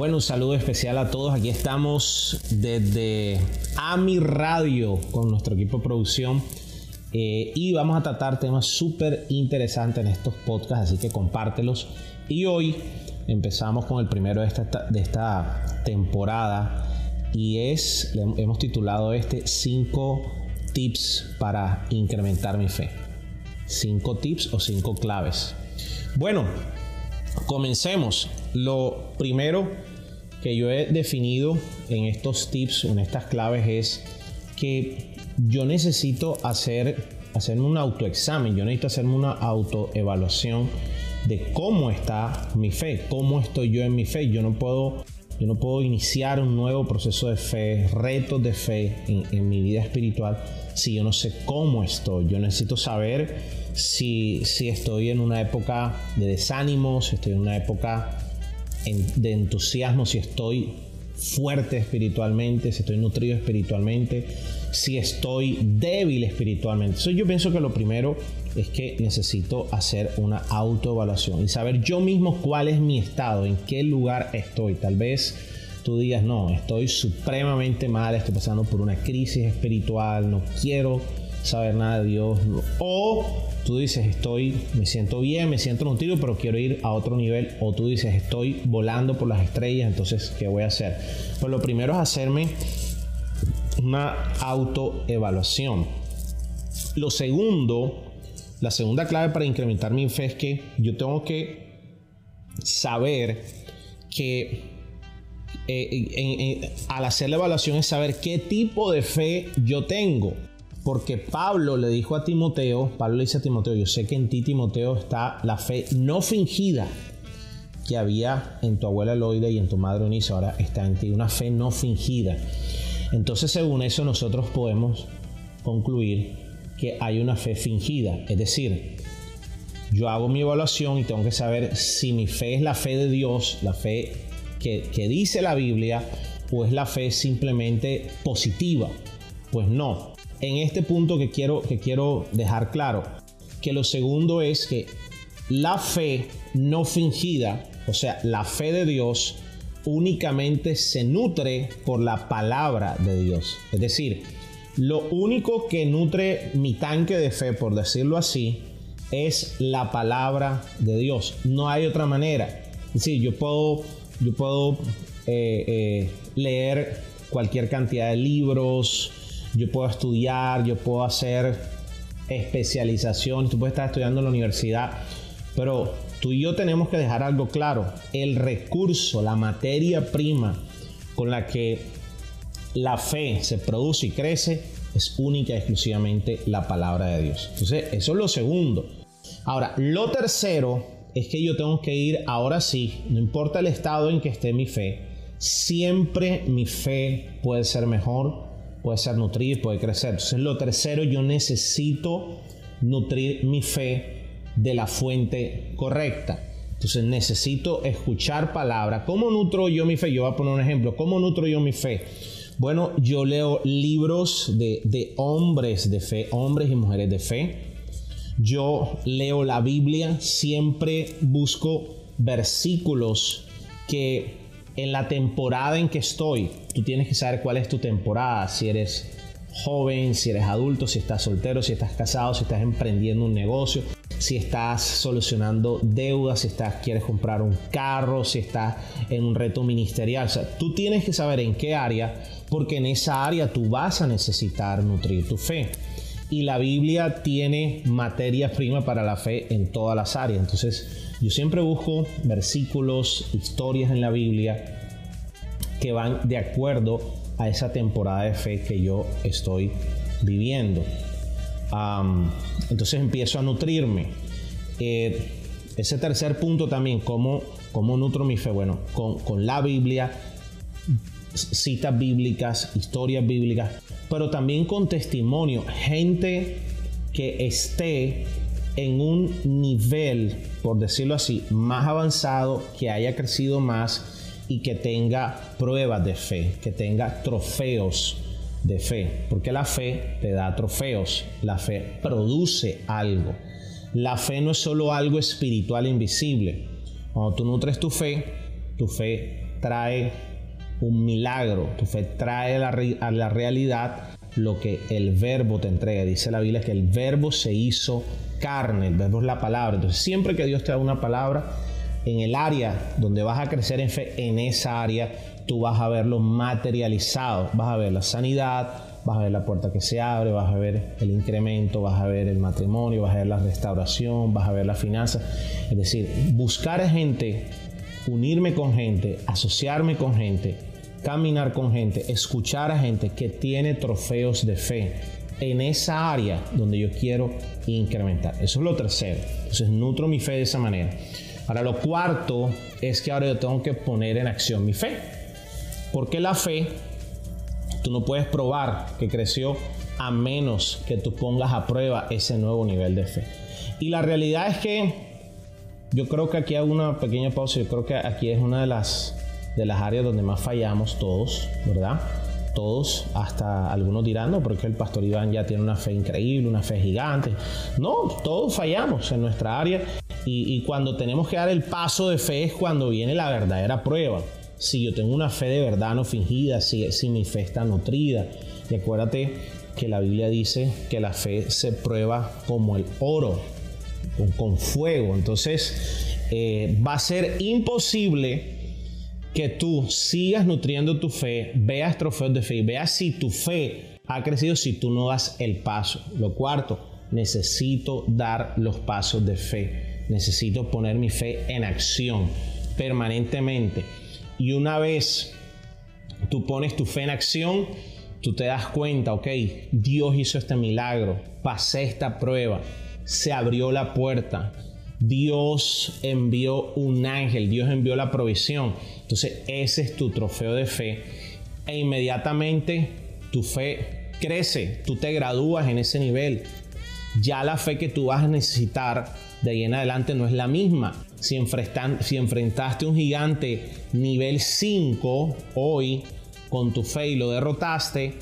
Bueno, un saludo especial a todos. Aquí estamos desde AMI Radio con nuestro equipo de producción. Eh, y vamos a tratar temas súper interesantes en estos podcasts, así que compártelos. Y hoy empezamos con el primero de esta, de esta temporada y es, hemos titulado este 5 tips para incrementar mi fe. 5 tips o 5 claves. Bueno, comencemos. Lo primero que yo he definido en estos tips, en estas claves, es que yo necesito hacer, hacerme un autoexamen, yo necesito hacerme una autoevaluación de cómo está mi fe, cómo estoy yo en mi fe. Yo no puedo, yo no puedo iniciar un nuevo proceso de fe, retos de fe en, en mi vida espiritual si yo no sé cómo estoy. Yo necesito saber si, si estoy en una época de desánimo, si estoy en una época de entusiasmo, si estoy fuerte espiritualmente, si estoy nutrido espiritualmente, si estoy débil espiritualmente. Entonces yo pienso que lo primero es que necesito hacer una autoevaluación y saber yo mismo cuál es mi estado, en qué lugar estoy. Tal vez tú digas, no, estoy supremamente mal, estoy pasando por una crisis espiritual, no quiero saber nada de Dios. O tú dices, estoy, me siento bien, me siento nutrido, pero quiero ir a otro nivel. O tú dices, estoy volando por las estrellas, entonces, ¿qué voy a hacer? Pues lo primero es hacerme una autoevaluación. Lo segundo, la segunda clave para incrementar mi fe es que yo tengo que saber que eh, al hacer la evaluación es saber qué tipo de fe yo tengo. Porque Pablo le dijo a Timoteo, Pablo le dice a Timoteo, yo sé que en ti Timoteo está la fe no fingida que había en tu abuela Loide y en tu madre Eunice, ahora está en ti, una fe no fingida. Entonces según eso nosotros podemos concluir que hay una fe fingida, es decir, yo hago mi evaluación y tengo que saber si mi fe es la fe de Dios, la fe que, que dice la Biblia, o es la fe simplemente positiva. Pues no, en este punto que quiero, que quiero dejar claro, que lo segundo es que la fe no fingida, o sea, la fe de Dios, únicamente se nutre por la palabra de Dios. Es decir, lo único que nutre mi tanque de fe, por decirlo así, es la palabra de Dios. No hay otra manera. Es decir, yo puedo, yo puedo eh, eh, leer cualquier cantidad de libros, yo puedo estudiar, yo puedo hacer especialización, tú puedes estar estudiando en la universidad, pero tú y yo tenemos que dejar algo claro, el recurso, la materia prima con la que la fe se produce y crece es única y exclusivamente la palabra de Dios. Entonces, eso es lo segundo. Ahora, lo tercero es que yo tengo que ir ahora sí, no importa el estado en que esté mi fe, siempre mi fe puede ser mejor puede ser nutrir, puede crecer. Entonces, lo tercero, yo necesito nutrir mi fe de la fuente correcta. Entonces necesito escuchar palabra. ¿Cómo nutro yo mi fe? Yo voy a poner un ejemplo. ¿Cómo nutro yo mi fe? Bueno, yo leo libros de, de hombres de fe, hombres y mujeres de fe. Yo leo la Biblia, siempre busco versículos que en la temporada en que estoy. Tú tienes que saber cuál es tu temporada, si eres joven, si eres adulto, si estás soltero, si estás casado, si estás emprendiendo un negocio, si estás solucionando deudas, si estás quieres comprar un carro, si estás en un reto ministerial. O sea, tú tienes que saber en qué área, porque en esa área tú vas a necesitar nutrir tu fe. Y la Biblia tiene materia prima para la fe en todas las áreas. Entonces, yo siempre busco versículos, historias en la Biblia que van de acuerdo a esa temporada de fe que yo estoy viviendo. entonces empiezo a nutrirme. Eh, ese tercer punto también, ¿cómo, cómo nutro mi fe? Bueno, con, con la Biblia, citas bíblicas, historias bíblicas, pero también con testimonio, gente que esté en un nivel, por decirlo así, más avanzado, que haya crecido más y que tenga pruebas de fe, que tenga trofeos de fe, porque la fe te da trofeos, la fe produce algo. La fe no es solo algo espiritual invisible. Cuando tú nutres tu fe, tu fe trae un milagro, tu fe trae a la realidad lo que el verbo te entrega. Dice la Biblia que el verbo se hizo carne, el verbo es la palabra. Entonces siempre que Dios te da una palabra, en el área donde vas a crecer en fe, en esa área tú vas a verlo materializado, vas a ver la sanidad, vas a ver la puerta que se abre, vas a ver el incremento, vas a ver el matrimonio, vas a ver la restauración, vas a ver la finanza. Es decir, buscar gente, unirme con gente, asociarme con gente, caminar con gente, escuchar a gente que tiene trofeos de fe en esa área donde yo quiero incrementar. Eso es lo tercero. Entonces nutro mi fe de esa manera. Ahora lo cuarto es que ahora yo tengo que poner en acción mi fe. Porque la fe, tú no puedes probar que creció a menos que tú pongas a prueba ese nuevo nivel de fe. Y la realidad es que yo creo que aquí hago una pequeña pausa. Yo creo que aquí es una de las, de las áreas donde más fallamos todos, ¿verdad? todos, hasta algunos dirán, no, porque el pastor Iván ya tiene una fe increíble, una fe gigante. No, todos fallamos en nuestra área y, cuando tenemos que dar el paso de fe es cuando viene la verdadera prueba. Si yo tengo una fe de verdad no fingida, si, mi fe está nutrida. Y acuérdate que la Biblia dice que la fe se prueba como el oro, con, fuego. Entonces eh, va a ser imposible que tú sigas nutriendo tu fe, veas trofeos de fe, veas si tu fe ha crecido si tú no das el paso. Lo cuarto, necesito dar los pasos de fe. Necesito poner mi fe en acción permanentemente. Y una vez tú pones tu fe en acción, tú te das cuenta, ok, Dios hizo este milagro, pasé esta prueba, se abrió la puerta, Dios envió un ángel, Dios envió la provisión. Entonces ese es tu trofeo de fe. E inmediatamente tu fe crece, tú te gradúas en ese nivel. Ya la fe que tú vas a necesitar de ahí en adelante no es la misma. Si, enfrentaste un gigante nivel 5 hoy con tu fe y lo derrotaste,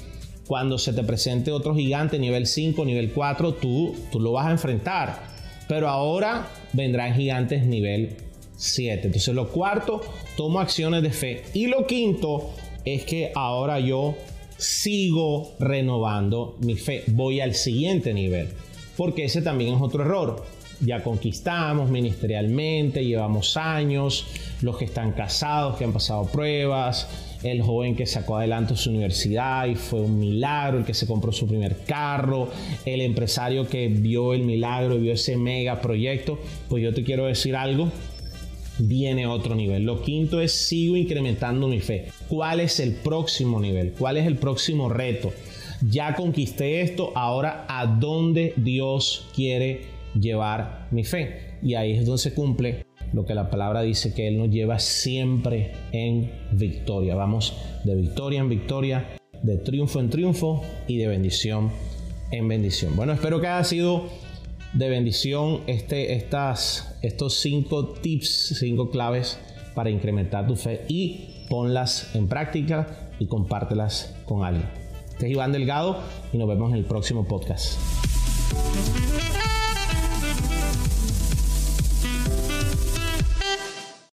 cuando se te presente otro gigante nivel 5, nivel 4, tú, tú lo vas a enfrentar. Pero ahora vendrán gigantes nivel 7. Entonces lo cuarto, tomo acciones de fe. Y lo quinto es que ahora yo sigo renovando mi fe. Voy al siguiente nivel. Porque ese también es otro error. Ya conquistamos ministerialmente, llevamos años, los que están casados, que han pasado pruebas, el joven que sacó adelante su universidad y fue un milagro, el que se compró su primer carro, el empresario que vio el milagro y vio ese mega proyecto, pues yo te quiero decir algo, viene otro nivel. Lo quinto es sigo incrementando mi fe. ¿Cuál es el próximo nivel? ¿Cuál es el próximo reto? Ya conquisté esto, ahora a dónde Dios quiere llevar mi fe. Y ahí es donde se cumple lo que la palabra dice que Él nos lleva siempre en victoria. Vamos de victoria en victoria, de triunfo en triunfo y de bendición en bendición. Bueno, espero que haya sido de bendición este, estas, estos cinco tips, cinco claves para incrementar tu fe y ponlas en práctica y compártelas con alguien. Este es Iván Delgado y nos vemos en el próximo podcast.